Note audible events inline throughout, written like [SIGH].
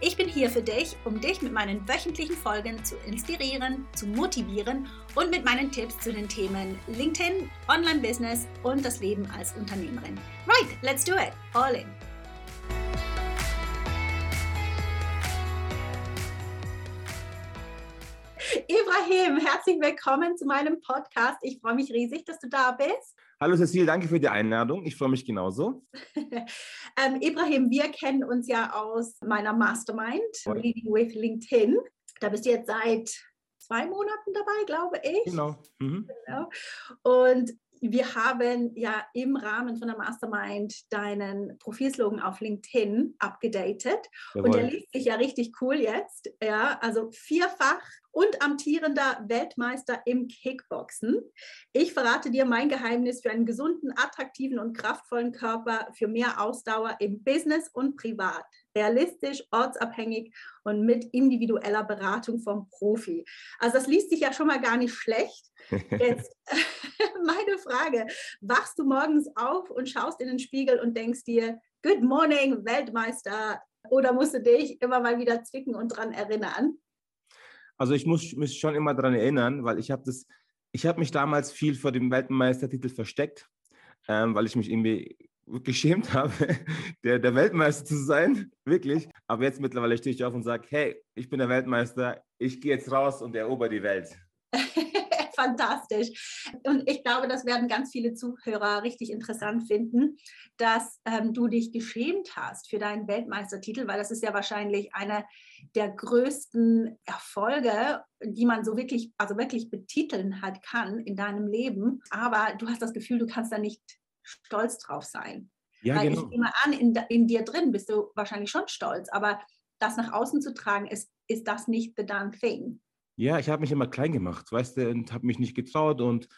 Ich bin hier für dich, um dich mit meinen wöchentlichen Folgen zu inspirieren, zu motivieren und mit meinen Tipps zu den Themen LinkedIn, Online-Business und das Leben als Unternehmerin. Right, let's do it. All in. Ibrahim, herzlich willkommen zu meinem Podcast. Ich freue mich riesig, dass du da bist. Hallo Cecile, danke für die Einladung. Ich freue mich genauso. [LAUGHS] ähm, Ibrahim, wir kennen uns ja aus meiner Mastermind, Leading with LinkedIn. Da bist du jetzt seit zwei Monaten dabei, glaube ich. Genau. Mhm. genau. Und wir haben ja im Rahmen von der Mastermind deinen Profilslogan auf LinkedIn abgedatet. Und der liest sich ja richtig cool jetzt. Ja, also vierfach und amtierender Weltmeister im Kickboxen. Ich verrate dir mein Geheimnis für einen gesunden, attraktiven und kraftvollen Körper, für mehr Ausdauer im Business und privat. Realistisch, ortsabhängig und mit individueller Beratung vom Profi. Also das liest sich ja schon mal gar nicht schlecht. [LAUGHS] Jetzt [LAUGHS] meine Frage, wachst du morgens auf und schaust in den Spiegel und denkst dir, Good morning, Weltmeister, oder musst du dich immer mal wieder zwicken und dran erinnern? Also ich muss mich schon immer daran erinnern, weil ich habe das, ich habe mich damals viel vor dem Weltmeistertitel versteckt, ähm, weil ich mich irgendwie geschämt [LAUGHS] habe, der, der Weltmeister zu sein, wirklich. Aber jetzt mittlerweile stehe ich auf und sage, hey, ich bin der Weltmeister, ich gehe jetzt raus und erober die Welt. [LAUGHS] fantastisch. Und ich glaube, das werden ganz viele Zuhörer richtig interessant finden, dass ähm, du dich geschämt hast für deinen Weltmeistertitel, weil das ist ja wahrscheinlich einer der größten Erfolge, die man so wirklich, also wirklich betiteln hat kann in deinem Leben. Aber du hast das Gefühl, du kannst da nicht stolz drauf sein. Ja, Weil genau. ich nehme an, in, in dir drin bist du wahrscheinlich schon stolz, aber das nach außen zu tragen, ist, ist das nicht the done thing. Ja, ich habe mich immer klein gemacht, weißt du, und habe mich nicht getraut und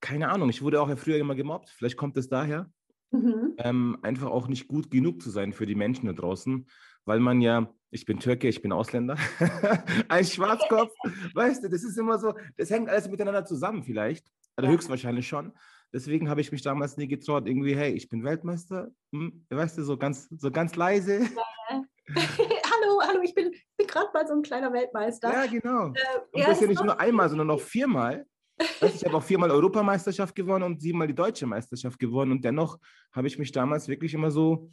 keine Ahnung, ich wurde auch früher immer gemobbt. Vielleicht kommt es daher, mhm. ähm, einfach auch nicht gut genug zu sein für die Menschen da draußen, weil man ja, ich bin Türke, ich bin Ausländer, [LAUGHS] ein Schwarzkopf, weißt du, das ist immer so, das hängt alles miteinander zusammen vielleicht, oder ja. höchstwahrscheinlich schon. Deswegen habe ich mich damals nie getraut, irgendwie, hey, ich bin Weltmeister, hm, weißt du, so ganz, so ganz leise. Ja. [LAUGHS] [LAUGHS] hallo, hallo, ich bin, bin gerade mal so ein kleiner Weltmeister. Ja, genau. Äh, und das ist ja nicht nur einmal, sondern noch viermal. ich habe auch viermal Europameisterschaft gewonnen und siebenmal die deutsche Meisterschaft gewonnen. Und dennoch habe ich mich damals wirklich immer so,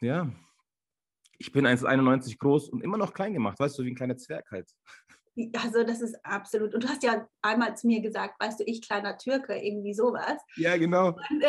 ja, ich bin 1,91 groß und immer noch klein gemacht, weißt du, wie ein kleiner Zwerg halt. Also das ist absolut. Und du hast ja einmal zu mir gesagt, weißt du, ich kleiner Türke, irgendwie sowas. Ja, genau. Und, äh,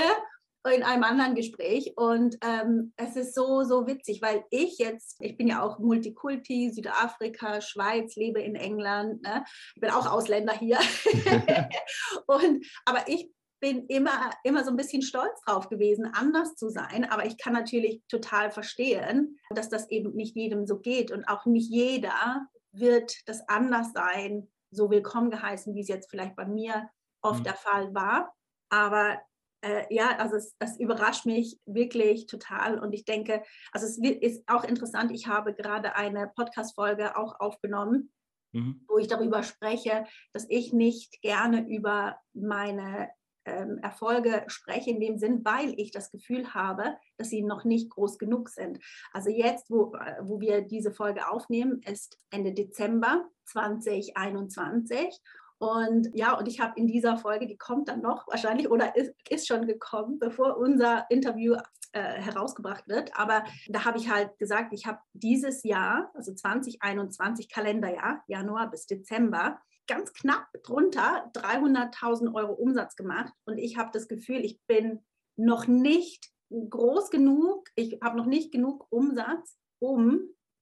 in einem anderen Gespräch und ähm, es ist so, so witzig, weil ich jetzt, ich bin ja auch Multikulti, Südafrika, Schweiz, lebe in England, ne? ich bin auch Ausländer hier. [LAUGHS] [LAUGHS] und, aber ich bin immer, immer so ein bisschen stolz drauf gewesen, anders zu sein. Aber ich kann natürlich total verstehen, dass das eben nicht jedem so geht. Und auch nicht jeder wird das anders sein, so willkommen geheißen, wie es jetzt vielleicht bei mir oft mhm. der Fall war. Aber äh, ja, also es, es, überrascht mich wirklich total und ich denke, also es ist auch interessant, ich habe gerade eine Podcast-Folge auch aufgenommen, mhm. wo ich darüber spreche, dass ich nicht gerne über meine ähm, Erfolge spreche in dem Sinn, weil ich das Gefühl habe, dass sie noch nicht groß genug sind. Also jetzt, wo, äh, wo wir diese Folge aufnehmen, ist Ende Dezember 2021 Und ja, und ich habe in dieser Folge, die kommt dann noch wahrscheinlich oder ist, ist schon gekommen, bevor unser Interview äh, herausgebracht wird. Aber da habe ich halt gesagt, ich habe dieses Jahr, also 2021 Kalenderjahr, Januar bis Dezember, ganz knapp drunter 300.000 Euro Umsatz gemacht. Und ich habe das Gefühl, ich bin noch nicht groß genug, ich habe noch nicht genug Umsatz, um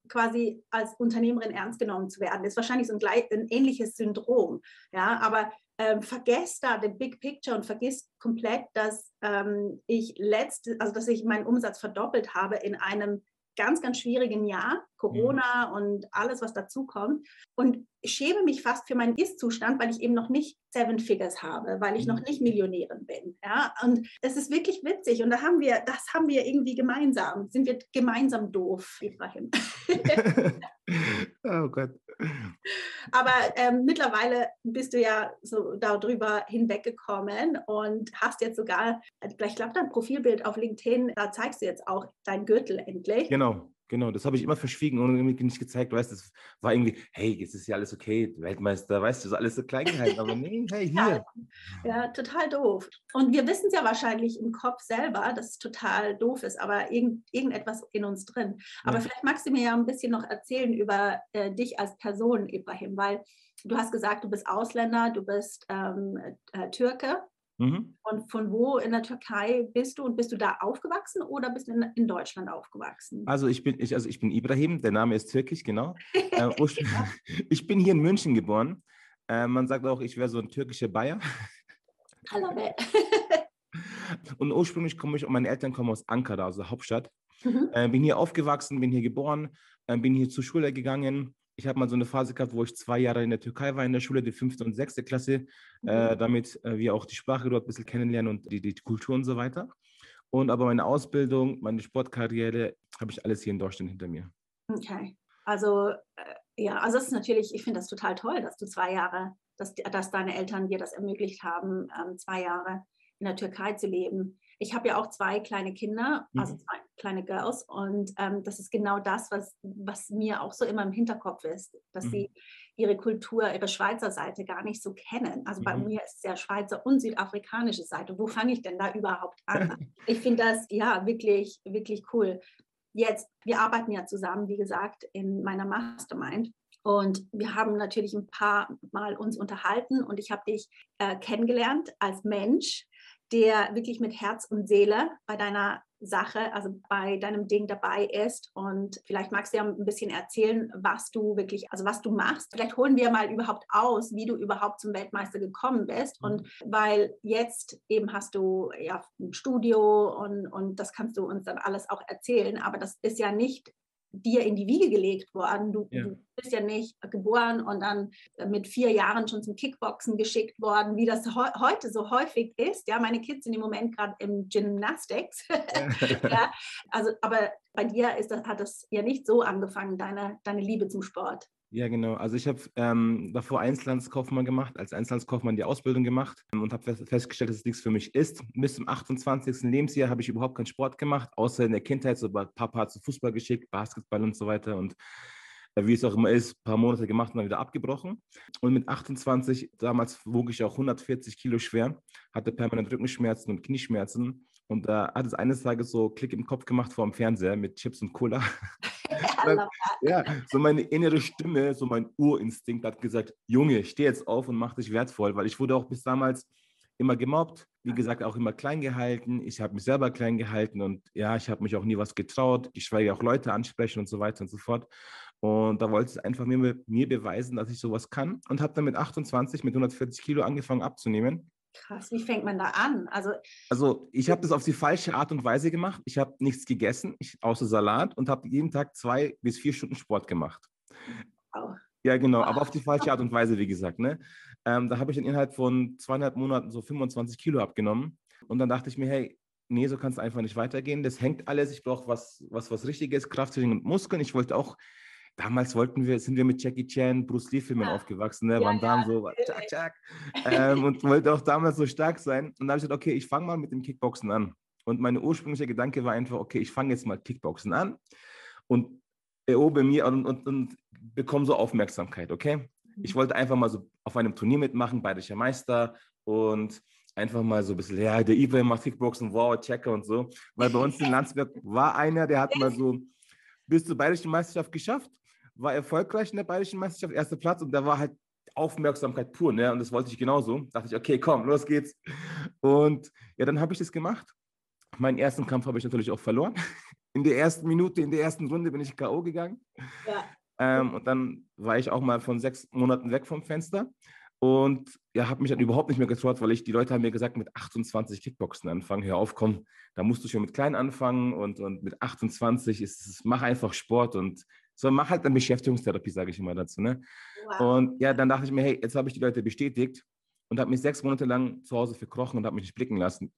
quasi als Unternehmerin ernst genommen zu werden. Das ist wahrscheinlich so ein, ein ähnliches Syndrom. Ja, aber ähm, vergesst da den Big Picture und vergisst komplett, dass ähm, ich letzte, also dass ich meinen Umsatz verdoppelt habe in einem ganz, ganz schwierigen Jahr, Corona mhm. und alles, was dazu kommt. Und schäme mich fast für meinen Ist-Zustand, weil ich eben noch nicht Seven Figures habe, weil ich mhm. noch nicht Millionärin bin. Ja? Und es ist wirklich witzig. Und da haben wir, das haben wir irgendwie gemeinsam. Sind wir gemeinsam doof, Ibrahim. [LAUGHS] oh Gott. Aber ähm, mittlerweile bist du ja so darüber hinweggekommen und hast jetzt sogar, ich glaube, dein Profilbild auf LinkedIn, da zeigst du jetzt auch dein Gürtel endlich. Genau. Genau, das habe ich immer verschwiegen und irgendwie nicht gezeigt. Weißt das war irgendwie, hey, jetzt ist ja alles okay, Weltmeister, weißt du, das ist alles so klein gehalten, aber nee, hey, [LAUGHS] hier. Ja, ja, total doof. Und wir wissen es ja wahrscheinlich im Kopf selber, dass es total doof ist, aber irgend, irgendetwas in uns drin. Aber ja. vielleicht magst du mir ja ein bisschen noch erzählen über äh, dich als Person, Ibrahim, weil du hast gesagt, du bist Ausländer, du bist ähm, äh, Türke. Mhm. Und von wo in der Türkei bist du und bist du da aufgewachsen oder bist du in, in Deutschland aufgewachsen? Also ich bin, ich, also ich bin Ibrahim, der Name ist türkisch, genau. äh, [LAUGHS] [LAUGHS] ich bin hier in München geboren. Äh, man sagt auch, ich wäre so ein türkischer Bayer. Hallo. [LAUGHS] und ursprünglich komme ich, und meine Eltern kommen aus Ankara, also Hauptstadt. Mhm. Äh, bin hier aufgewachsen, bin hier geboren, äh, bin hier zur Schule gegangen, ich habe mal so eine Phase gehabt, wo ich zwei Jahre in der Türkei war in der Schule, die fünfte und sechste Klasse, mhm. äh, damit äh, wir auch die Sprache dort ein bisschen kennenlernen und die, die Kultur und so weiter. Und aber meine Ausbildung, meine Sportkarriere, habe ich alles hier in Deutschland hinter mir. Okay. Also, äh, ja, also es ist natürlich, ich finde das total toll, dass du zwei Jahre, dass, dass deine Eltern dir das ermöglicht haben, ähm, zwei Jahre in der Türkei zu leben ich habe ja auch zwei kleine Kinder, also mhm. zwei kleine Girls. Und ähm, das ist genau das, was, was mir auch so immer im Hinterkopf ist, dass mhm. sie ihre Kultur, ihre Schweizer Seite gar nicht so kennen. Also bei mhm. mir ist es ja Schweizer und südafrikanische Seite. Wo fange ich denn da überhaupt an? [LAUGHS] ich finde das ja wirklich, wirklich cool. Jetzt, wir arbeiten ja zusammen, wie gesagt, in meiner Mastermind. Und wir haben natürlich ein paar Mal uns unterhalten und ich habe dich äh, kennengelernt als Mensch, der wirklich mit Herz und Seele bei deiner Sache, also bei deinem Ding dabei ist. Und vielleicht magst du ja ein bisschen erzählen, was du wirklich, also was du machst. Vielleicht holen wir mal überhaupt aus, wie du überhaupt zum Weltmeister gekommen bist. Und mhm. weil jetzt eben hast du ja ein Studio und, und das kannst du uns dann alles auch erzählen. Aber das ist ja nicht dir in die Wiege gelegt worden. Du, ja. du, bist ja nicht geboren und dann mit vier Jahren schon zum Kickboxen geschickt worden, wie das he heute so häufig ist. Ja, meine Kids sind im Moment gerade im Gymnastics. [LAUGHS] ja, also, aber bei dir ist das, hat das ja nicht so angefangen, deine, deine Liebe zum Sport. Ja, genau. Also ich habe ähm, davor Einzelhandelskaufmann gemacht, als Einzelhandelskaufmann die Ausbildung gemacht ähm, und habe fest, festgestellt, dass es nichts für mich ist. Bis zum 28. Lebensjahr habe ich überhaupt keinen Sport gemacht, außer in der Kindheit so Papa zu Fußball geschickt, Basketball und so weiter und äh, wie es auch immer ist, ein paar Monate gemacht und dann wieder abgebrochen. Und mit 28, damals wog ich auch 140 Kilo schwer, hatte permanent Rückenschmerzen und Knieschmerzen und da hat es eines Tages so Klick im Kopf gemacht vor dem Fernseher mit Chips und Cola. [LAUGHS] ja, so meine innere Stimme, so mein Urinstinkt hat gesagt, Junge, steh jetzt auf und mach dich wertvoll, weil ich wurde auch bis damals immer gemobbt, wie gesagt, auch immer klein gehalten. Ich habe mich selber klein gehalten und ja, ich habe mich auch nie was getraut, geschweige auch Leute ansprechen und so weiter und so fort. Und da wollte ich einfach mir, mir beweisen, dass ich sowas kann und habe dann mit 28, mit 140 Kilo angefangen abzunehmen. Krass, wie fängt man da an? Also, also ich habe das auf die falsche Art und Weise gemacht. Ich habe nichts gegessen, ich, außer Salat und habe jeden Tag zwei bis vier Stunden Sport gemacht. Wow. Ja, genau, aber auf die falsche Art und Weise, wie gesagt. Ne? Ähm, da habe ich dann innerhalb von zweieinhalb Monaten so 25 Kilo abgenommen. Und dann dachte ich mir, hey, nee, so kann es einfach nicht weitergehen. Das hängt alles. Ich brauche was, was, was Richtiges, Krafttraining und Muskeln. Ich wollte auch damals wollten wir, sind wir mit Jackie Chan, Bruce Lee-Filmen ja. aufgewachsen, ne? Ja, Damme ja. so, [LAUGHS] tschak, tschak. ähm, und wollte auch damals so stark sein. Und dann habe ich gesagt, okay, ich fange mal mit dem Kickboxen an. Und mein ursprünglicher Gedanke war einfach, okay, ich fange jetzt mal Kickboxen an und erobe mir und, und, und bekomme so Aufmerksamkeit, okay? Ich wollte einfach mal so auf einem Turnier mitmachen, bayerischer Meister und einfach mal so ein bisschen, ja, der Ibrahim macht Kickboxen, wow, Checker und so. Weil bei uns in Landsberg war einer, der hat [LAUGHS] mal so bis zur bayerischen Meisterschaft geschafft, war erfolgreich in der bayerischen Meisterschaft, erster Platz und da war halt Aufmerksamkeit pur, ne? Und das wollte ich genauso. Da dachte ich, okay, komm, los geht's. Und ja, dann habe ich das gemacht. Meinen ersten Kampf habe ich natürlich auch verloren. [LAUGHS] In der ersten Minute, in der ersten Runde bin ich K.O. gegangen. Ja. Ähm, und dann war ich auch mal von sechs Monaten weg vom Fenster. Und ja, habe mich dann überhaupt nicht mehr getraut, weil ich, die Leute haben mir gesagt, mit 28 Kickboxen anfangen, hör auf, komm, da musst du schon mit klein anfangen und, und mit 28 ist es, mach einfach Sport und so, mach halt eine Beschäftigungstherapie, sage ich immer dazu. Ne? Wow. Und ja, dann dachte ich mir, hey, jetzt habe ich die Leute bestätigt und habe mich sechs Monate lang zu Hause verkrochen und habe mich nicht blicken lassen.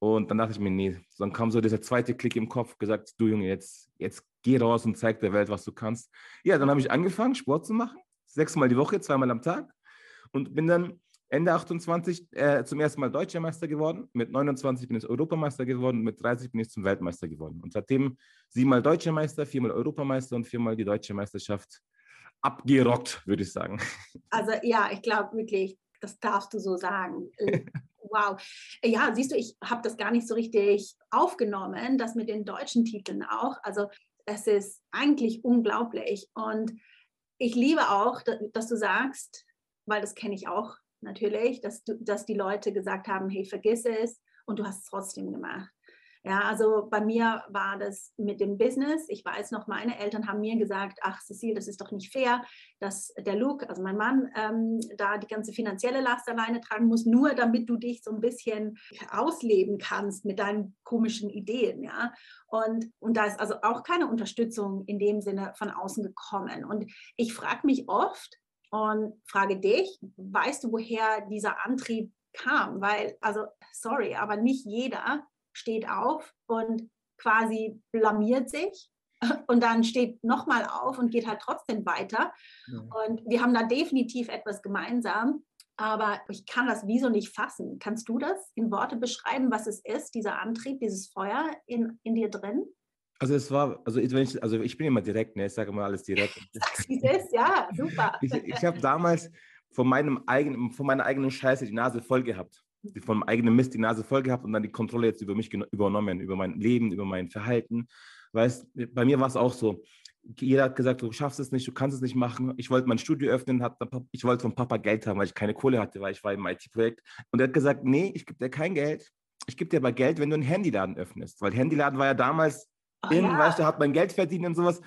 Und dann dachte ich mir, nee, dann kam so dieser zweite Klick im Kopf, gesagt, du Junge, jetzt, jetzt geh raus und zeig der Welt, was du kannst. Ja, dann habe ich angefangen, Sport zu machen, sechsmal die Woche, zweimal am Tag und bin dann Ende 28 äh, zum ersten Mal Deutscher Meister geworden. Mit 29 bin ich Europameister geworden. Mit 30 bin ich zum Weltmeister geworden. Und seitdem siebenmal Deutscher Meister, viermal Europameister und viermal die Deutsche Meisterschaft abgerockt, würde ich sagen. [LAUGHS] Also ja, ich glaube wirklich, das darfst du so sagen. [LAUGHS] Wow. Ja, siehst du, ich habe das gar nicht so richtig aufgenommen, das mit den deutschen Titeln auch. Also es ist eigentlich unglaublich. Und ich liebe auch, dass du sagst, weil das kenne ich auch natürlich, dass, du, dass die Leute gesagt haben, hey, vergiss es und du hast es trotzdem gemacht. Ja, also bei mir war das mit dem Business. Ich weiß noch, meine Eltern haben mir gesagt, ach Cecile, das ist doch nicht fair, dass der Luke, also mein Mann, ähm, da die ganze finanzielle Last alleine tragen muss, nur damit du dich so ein bisschen ausleben kannst mit deinen komischen Ideen. Ja, und, und da ist also auch keine Unterstützung in dem Sinne von außen gekommen. Und ich frage mich oft, und frage dich, weißt du, woher dieser Antrieb kam? Weil, also, sorry, aber nicht jeder steht auf und quasi blamiert sich [LAUGHS] und dann steht nochmal auf und geht halt trotzdem weiter. Ja. Und wir haben da definitiv etwas gemeinsam, aber ich kann das wieso nicht fassen. Kannst du das in Worte beschreiben, was es ist, dieser Antrieb, dieses Feuer in, in dir drin? Also es war, also ich, also ich bin immer direkt, ne? ich sage immer alles direkt. Sagst es ist, ja, super. ich, ich habe damals von meinem eigenen, von meiner eigenen Scheiße die Nase voll gehabt. Von meinem eigenen Mist die Nase voll gehabt und dann die Kontrolle jetzt über mich übernommen, über mein Leben, über mein Verhalten. Weißt, bei mir war es auch so. Jeder hat gesagt, du schaffst es nicht, du kannst es nicht machen. Ich wollte mein Studio öffnen, hat, ich wollte von Papa Geld haben, weil ich keine Kohle hatte, weil ich war im IT-Projekt. Und er hat gesagt, nee, ich gebe dir kein Geld. Ich gebe dir aber Geld, wenn du einen Handyladen öffnest. Weil Handyladen war ja damals Ach, in, ja. weißt du, hat man Geld verdient und sowas.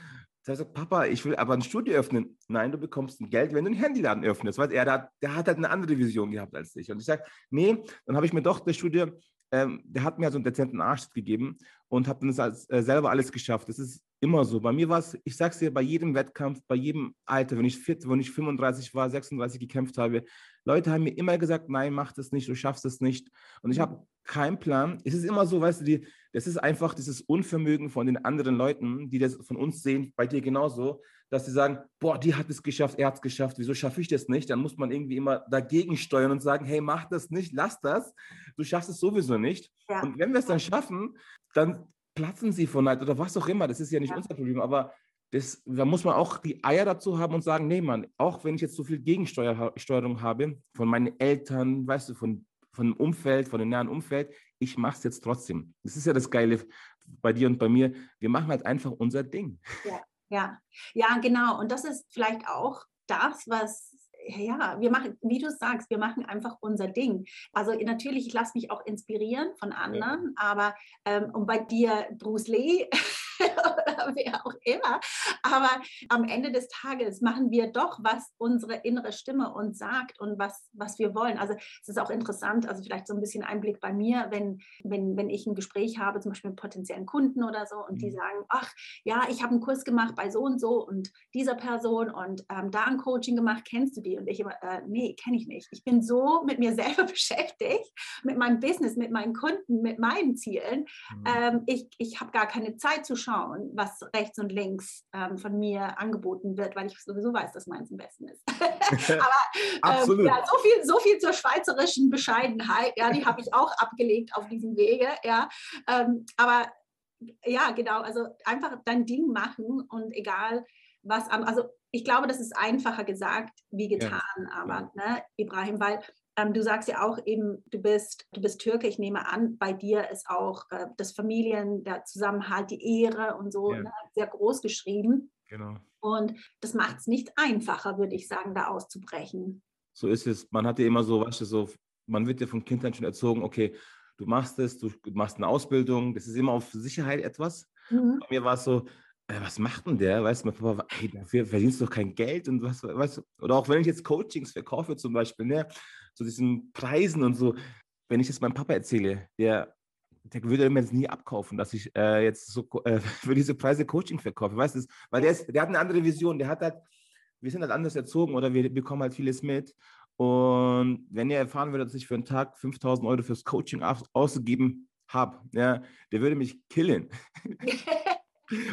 Da sagt Papa, ich will aber ein Studio öffnen. Nein, du bekommst ein Geld, wenn du einen Handyladen öffnest. Weil er, der, der hat halt eine andere Vision gehabt als ich. Und ich sage, nee, dann habe ich mir doch das Studio, ähm, der hat mir so einen dezenten Arsch gegeben und habe dann das äh, selber alles geschafft. Das ist immer so. Bei mir war es, ich sag's dir, bei jedem Wettkampf, bei jedem Alter, wenn ich, fit, wenn ich 35 war, 36 gekämpft habe, Leute haben mir immer gesagt, nein, mach das nicht, du schaffst es nicht. Und ich habe keinen Plan. Es ist immer so, weißt du, die, das ist einfach dieses Unvermögen von den anderen Leuten, die das von uns sehen, bei dir genauso, dass sie sagen, boah, die hat es geschafft, er hat es geschafft, wieso schaffe ich das nicht? Dann muss man irgendwie immer dagegen steuern und sagen, hey, mach das nicht, lass das, du schaffst es sowieso nicht. Ja. Und wenn wir es dann schaffen, dann platzen sie von Neid oder was auch immer, das ist ja nicht ja. unser Problem, aber das, da muss man auch die Eier dazu haben und sagen, nee, Mann, auch wenn ich jetzt so viel Gegensteuerung habe von meinen Eltern, weißt du, von, von dem Umfeld, von dem nahen Umfeld, ich mache es jetzt trotzdem. Das ist ja das Geile bei dir und bei mir. Wir machen halt einfach unser Ding. Ja, ja, ja, genau. Und das ist vielleicht auch das, was ja, wir machen, wie du sagst, wir machen einfach unser Ding. Also natürlich, ich lasse mich auch inspirieren von anderen, ja. aber ähm, und bei dir, Bruce Lee, [LAUGHS] oder wer auch immer. Aber am Ende des Tages machen wir doch, was unsere innere Stimme uns sagt und was, was wir wollen. Also es ist auch interessant, also vielleicht so ein bisschen Einblick bei mir, wenn, wenn, wenn ich ein Gespräch habe, zum Beispiel mit potenziellen Kunden oder so, und die mhm. sagen, ach ja, ich habe einen Kurs gemacht bei so und so und dieser Person und ähm, da ein Coaching gemacht, kennst du die? Und ich immer, äh, nee, kenne ich nicht. Ich bin so mit mir selber [LAUGHS] beschäftigt, mit meinem Business, mit meinen Kunden, mit meinen Zielen. Mhm. Ähm, ich ich habe gar keine Zeit zu schauen, was rechts und links ähm, von mir angeboten wird, weil ich sowieso weiß, dass meins am besten ist. [LAUGHS] Aber ähm, ja, so, viel, so viel zur schweizerischen Bescheidenheit, ja, die habe ich auch abgelegt auf diesem Wege, ja. Ähm, aber ja, genau, also einfach dein Ding machen und egal, was an, also ich glaube, das ist einfacher gesagt wie getan, ja. aber ne, Ibrahim, weil ähm, du sagst ja auch eben, du bist, du bist Türke. Ich nehme an, bei dir ist auch äh, das Familien, der Zusammenhalt, die Ehre und so ja. ne, sehr groß geschrieben. Genau. Und das macht es nicht einfacher, würde ich sagen, da auszubrechen. So ist es. Man hat ja immer so, weißt du, so, man wird ja von Kindheit schon erzogen, okay, du machst es, du machst eine Ausbildung, das ist immer auf Sicherheit etwas. Mhm. Bei mir war es so, äh, was macht denn der? Weißt du, mein Papa, hey, dafür verdienst du doch kein Geld und was, weißt du, oder auch wenn ich jetzt Coachings verkaufe zum Beispiel, ne, zu diesen Preisen und so, wenn ich das meinem Papa erzähle, der, der würde mir jetzt nie abkaufen, dass ich äh, jetzt so äh, [LAUGHS] für diese Preise Coaching verkaufe, weißt du, weil der, ist, der hat eine andere Vision, der hat halt, wir sind halt anders erzogen oder wir bekommen halt vieles mit. Und wenn ihr erfahren würdet, dass ich für einen Tag 5000 Euro fürs Coaching ausgegeben habe, ja, der würde mich killen. [LAUGHS]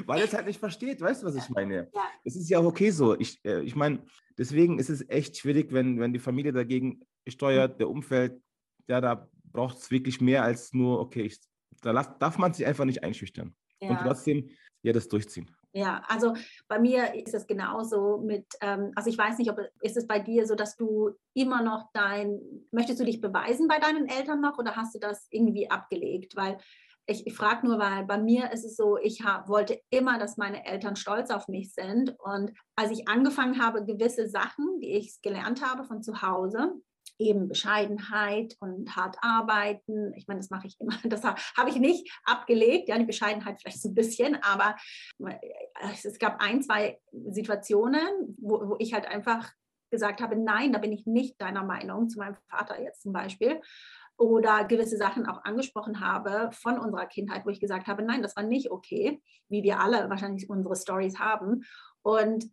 Weil er es halt nicht versteht, weißt du, was ich meine? Ja. Es ist ja auch okay so. Ich, äh, ich meine, deswegen ist es echt schwierig, wenn, wenn die Familie dagegen steuert, der Umfeld, ja, da braucht es wirklich mehr als nur, okay, ich, da darf, darf man sich einfach nicht einschüchtern. Ja. Und trotzdem ja das durchziehen. Ja, also bei mir ist es genauso mit, ähm, also ich weiß nicht, ob ist es bei dir so, dass du immer noch dein, möchtest du dich beweisen bei deinen Eltern noch oder hast du das irgendwie abgelegt? Weil ich, ich frage nur, weil bei mir ist es so, ich hab, wollte immer, dass meine Eltern stolz auf mich sind. Und als ich angefangen habe, gewisse Sachen, die ich gelernt habe von zu Hause, eben Bescheidenheit und hart arbeiten. Ich meine, das mache ich immer. [LAUGHS] Das habe ich nicht abgelegt. Ja, die Bescheidenheit vielleicht so ein bisschen, aber es gab ein, zwei Situationen, wo, wo ich halt einfach gesagt habe, nein, da bin ich nicht deiner Meinung, zu meinem Vater jetzt zum Beispiel oder gewisse Sachen auch angesprochen habe von unserer Kindheit, wo ich gesagt habe, nein, das war nicht okay, wie wir alle wahrscheinlich unsere Stories haben. Und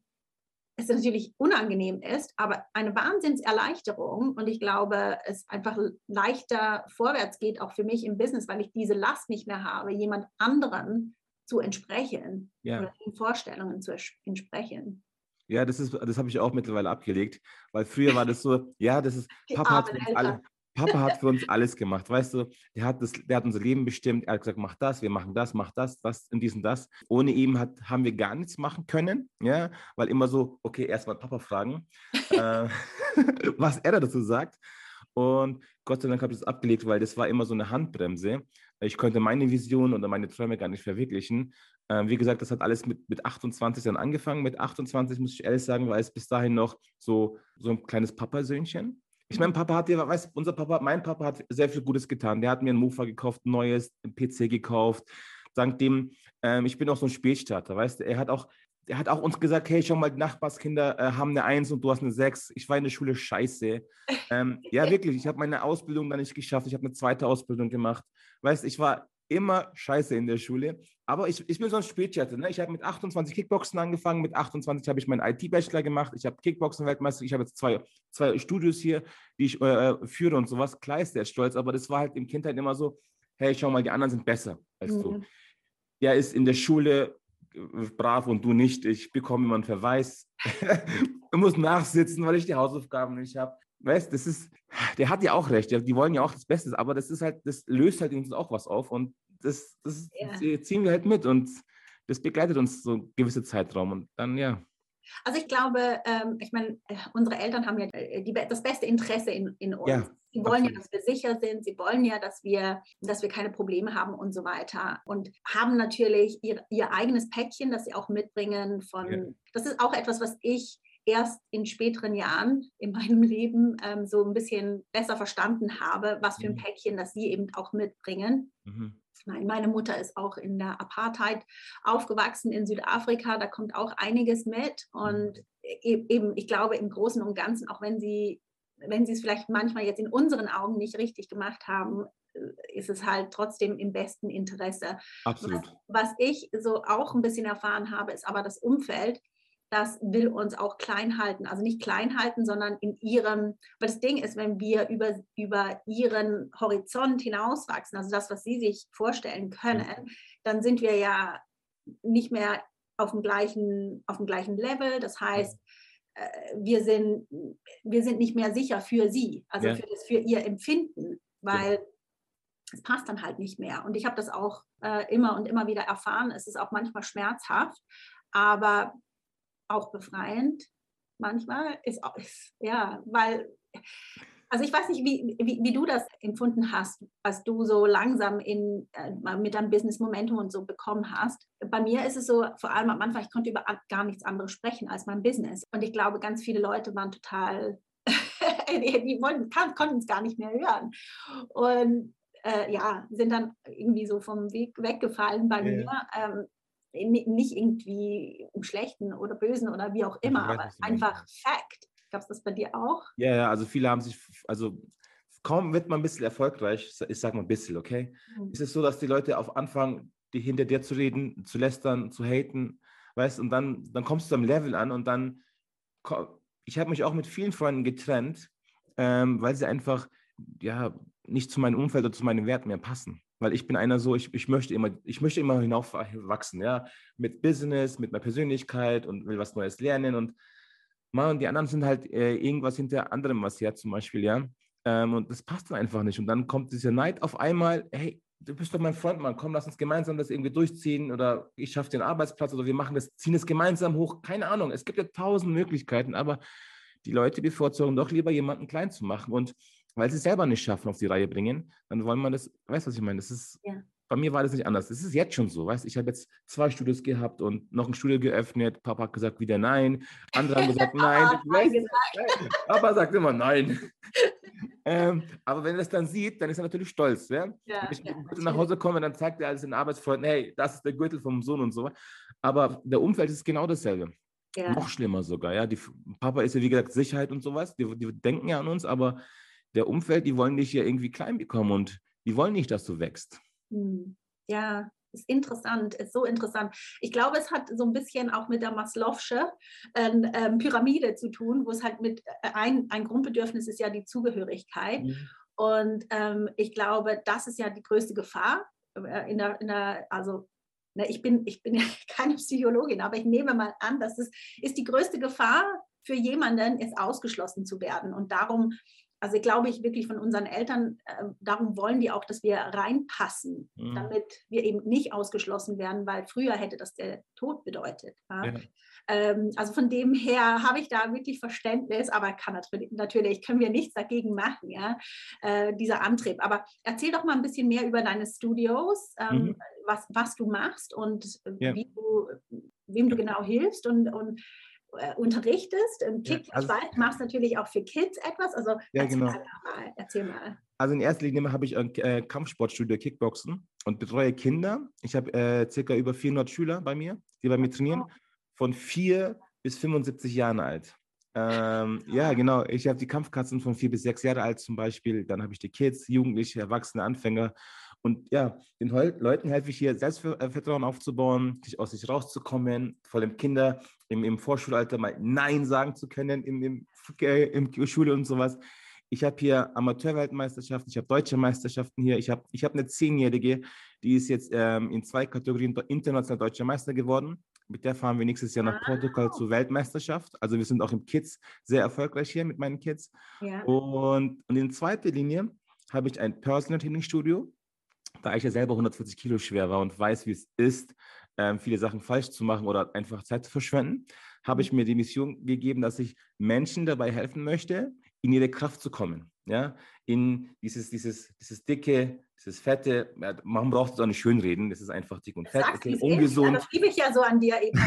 es natürlich unangenehm ist, aber eine Wahnsinnserleichterung und ich glaube, es einfach leichter vorwärts geht, auch für mich im Business, weil ich diese Last nicht mehr habe, jemand anderen zu entsprechen ja. oder den Vorstellungen zu entsprechen. Ja, das ist, das habe ich auch mittlerweile abgelegt, weil früher war das so, ja, das ist, Papa hat, uns alle, Papa hat für uns alles gemacht, weißt du, der hat, das, der hat unser Leben bestimmt, er hat gesagt, mach das, wir machen das, mach das, das und dies und das. Ohne ihn hat, haben wir gar nichts machen können, ja, weil immer so, okay, erstmal Papa fragen, äh, [LAUGHS] was er dazu sagt. Und Gott sei Dank habe ich das abgelegt, weil das war immer so eine Handbremse. Ich konnte meine Vision oder meine Träume gar nicht verwirklichen. Ähm, wie gesagt, das hat alles mit, mit 28 dann angefangen. Mit 28 muss ich ehrlich sagen, war es bis dahin noch so, so ein kleines Papasöhnchen. Ich meine, Papa hat dir, weißt unser Papa, mein Papa hat sehr viel Gutes getan. Der hat mir ein Mofa gekauft, ein neues, PC gekauft. Dank dem, ähm, ich bin auch so ein Spätstarter, weißt du, er hat auch, er hat auch uns gesagt, hey, schau mal, die Nachbarskinder äh, haben eine Eins und du hast eine Sechs. Ich war in der Schule scheiße. Ähm, ja, [LAUGHS] wirklich, ich habe meine Ausbildung da nicht geschafft. Ich habe eine zweite Ausbildung gemacht. Weißt du, ich war immer scheiße in der Schule. Aber ich, ich bin so ein Spätschatte. Ne? Ich habe mit 28 Kickboxen angefangen. Mit 28 habe ich meinen IT-Bachelor gemacht. Ich habe Kickboxen-Weltmeister. Ich habe jetzt zwei, zwei Studios hier, die ich äh, führe und sowas. Klar ist der stolz, aber das war halt im Kindheit immer so, hey, schau mal, die anderen sind besser als mhm. du. Der ist in der Schule äh, brav und du nicht. Ich bekomme immer einen Verweis. [LAUGHS] ich muss nachsitzen, weil ich die Hausaufgaben nicht habe. Weißt, das ist, der hat ja auch recht, die wollen ja auch das Beste, aber das ist halt, das löst halt uns auch was auf und das, das ja. ziehen wir halt mit und das begleitet uns so einen gewissen Zeitraum und dann, ja. Also ich glaube, ähm, ich meine, unsere Eltern haben ja äh, die, das beste Interesse in, in uns. Ja, sie wollen absolut. ja, dass wir sicher sind, sie wollen ja, dass wir, dass wir keine Probleme haben und so weiter. Und haben natürlich ihr, ihr eigenes Päckchen, das sie auch mitbringen von, ja. das ist auch etwas, was ich erst in späteren Jahren in meinem Leben ähm, so ein bisschen besser verstanden habe, was für ein mhm. Päckchen das sie eben auch mitbringen. Mhm. Meine Mutter ist auch in der Apartheid aufgewachsen in Südafrika, da kommt auch einiges mit. Und mhm. e-, eben, ich glaube, im Großen und Ganzen, auch wenn sie, wenn sie es vielleicht manchmal jetzt in unseren Augen nicht richtig gemacht haben, äh, ist es halt trotzdem im besten Interesse. Absolut. Was, was ich so auch ein bisschen erfahren habe, ist aber das Umfeld das will uns auch klein halten. Also nicht klein halten, sondern in ihrem, weil das Ding ist, wenn wir über, über ihren Horizont hinauswachsen, also das, was sie sich vorstellen können, dann sind wir ja nicht mehr auf dem gleichen, auf dem gleichen Level. Das heißt, äh, wir sind, wir sind nicht mehr sicher für sie, also ja. für, das, für ihr Empfinden, weil ja. es passt dann halt nicht mehr. Und ich habe das auch äh, immer und immer wieder erfahren. Es ist auch manchmal schmerzhaft, aber auch befreiend manchmal. Ist, auch, ist ja, weil also ich weiß nicht, wie, wie, wie, du das empfunden hast, was du so langsam in, äh, mit deinem Business Momentum und so bekommen hast. Bei mir ist es so, vor allem am Anfang, ich konnte über gar nichts anderes sprechen als mein Business. Und ich glaube, ganz viele Leute waren total, [LAUGHS] die, die wollten, konnten es gar nicht mehr hören. Und äh, ja, sind dann irgendwie so vom Weg weggefallen bei ja. mir. Ähm, nicht irgendwie im Schlechten oder Bösen oder wie auch immer, aber einfach Fact. Gab es das bei dir auch? Ja, ja, also viele haben sich, also kaum wird man ein bisschen erfolgreich, ich sage mal ein bisschen, okay, mhm. ist es so, dass die Leute auf Anfang die hinter dir zu reden, zu lästern, zu haten, weißt, und dann, dann kommst du am Level an und dann, ich habe mich auch mit vielen Freunden getrennt, ähm, weil sie einfach, ja, nicht zu meinem Umfeld oder zu meinen Werten mehr passen. Weil ich bin einer so, ich, ich möchte immer, ich möchte immer hinaufwachsen, ja, mit Business, mit meiner Persönlichkeit und will was Neues lernen und man die anderen sind halt äh, irgendwas hinter anderem was her zum Beispiel, ja. Ähm, und das passt dann einfach nicht. Und dann kommt dieser Neid auf einmal, hey, du bist doch mein Freund, Mann, komm, lass uns gemeinsam das irgendwie durchziehen oder ich schaffe den Arbeitsplatz oder wir machen das, ziehen es gemeinsam hoch. Keine Ahnung, es gibt ja tausend Möglichkeiten, aber die Leute bevorzugen doch lieber jemanden klein zu machen und weil sie es selber nicht schaffen, auf die Reihe bringen, dann wollen wir das, weißt du, was ich meine? Das ist, ja bei mir war das nicht anders. Das ist jetzt schon so, weißt Ich habe jetzt zwei Studios gehabt und noch ein Studio geöffnet. Papa hat gesagt wieder nein. Andere haben gesagt [LAUGHS] nein. weißt, nein. Papa sagt immer nein. [LAUGHS] ähm, aber wenn er das dann sieht, dann ist er natürlich stolz. Ja? Ja, wenn ich ja, nach Hause komme, dann zeigt er alles den Arbeitsfreunden, hey, das ist der Gürtel vom Sohn und so. Aber der Umfeld ist genau dasselbe. Ja. Noch schlimmer sogar. Ja? Die, Papa ist ja, wie gesagt, Sicherheit und sowas. Die, die denken ja an uns, aber der Umfeld, die wollen dich ja irgendwie klein bekommen und die wollen nicht, dass du wächst. Hm. Ja, ist interessant, ist so interessant. Ich glaube, es hat so ein bisschen auch mit der Maslow'sche ähm, ähm, Pyramide zu tun, wo es halt mit äh, ein, ein Grundbedürfnis ist ja die Zugehörigkeit. Mhm. Und ähm, ich glaube, das ist ja die größte Gefahr äh, in der, in der also ne, ich bin, ich bin [LAUGHS] ja keine Psychologin, aber ich nehme mal an, dass es ist die größte Gefahr für jemanden, ist ausgeschlossen zu werden. Und darum also glaube ich wirklich von unseren Eltern, äh, darum wollen die auch, dass wir reinpassen, mhm. damit wir eben nicht ausgeschlossen werden, weil früher hätte das der Tod bedeutet. Ja? Ja. Ähm, also von dem her habe ich da wirklich Verständnis, aber kann natürlich, natürlich können wir nichts dagegen machen, ja, äh, dieser Antrieb. Aber erzähl doch mal ein bisschen mehr über deine Studios, ähm, mhm. was, was du machst und ja. wie du, wem du genau hilfst und, und äh, unterrichtest. Im Kick, ja, also, machst natürlich auch für Kids etwas. Also ja, erzähl, genau. mal, erzähl mal. Also in erster Linie habe ich ein äh, Kampfsportstudio Kickboxen und betreue Kinder. Ich habe äh, circa über 400 Schüler bei mir, die bei mir trainieren, von 4 bis 75 Jahren alt. Ähm, ja, genau. Ich habe die Kampfkatzen von 4 bis 6 Jahre alt zum Beispiel. Dann habe ich die Kids, Jugendliche, Erwachsene, Anfänger. Und ja, den Leuten helfe ich hier, Selbstvertrauen aufzubauen, sich aus sich rauszukommen, vor allem Kinder im, im Vorschulalter mal Nein sagen zu können im, im, im Schule und sowas. Ich habe hier Amateurweltmeisterschaften, ich habe deutsche Meisterschaften hier. Ich habe ich hab eine Zehnjährige, die ist jetzt ähm, in zwei Kategorien international deutscher Meister geworden. Mit der fahren wir nächstes Jahr nach Portugal zur Weltmeisterschaft. Also wir sind auch im Kids sehr erfolgreich hier mit meinen Kids. Ja. Und, und in zweiter Linie habe ich ein Personal Training Studio da ich ja selber 140 Kilo schwer war und weiß, wie es ist, ähm, viele Sachen falsch zu machen oder einfach Zeit zu verschwenden, habe ich mhm. mir die Mission gegeben, dass ich Menschen dabei helfen möchte, in ihre Kraft zu kommen. Ja? In dieses, dieses, dieses dicke, dieses Fette, man braucht es auch nicht schönreden, das ist einfach dick und fett, Sag's, okay, ungesund. Das liebe ich ja so an dir eben.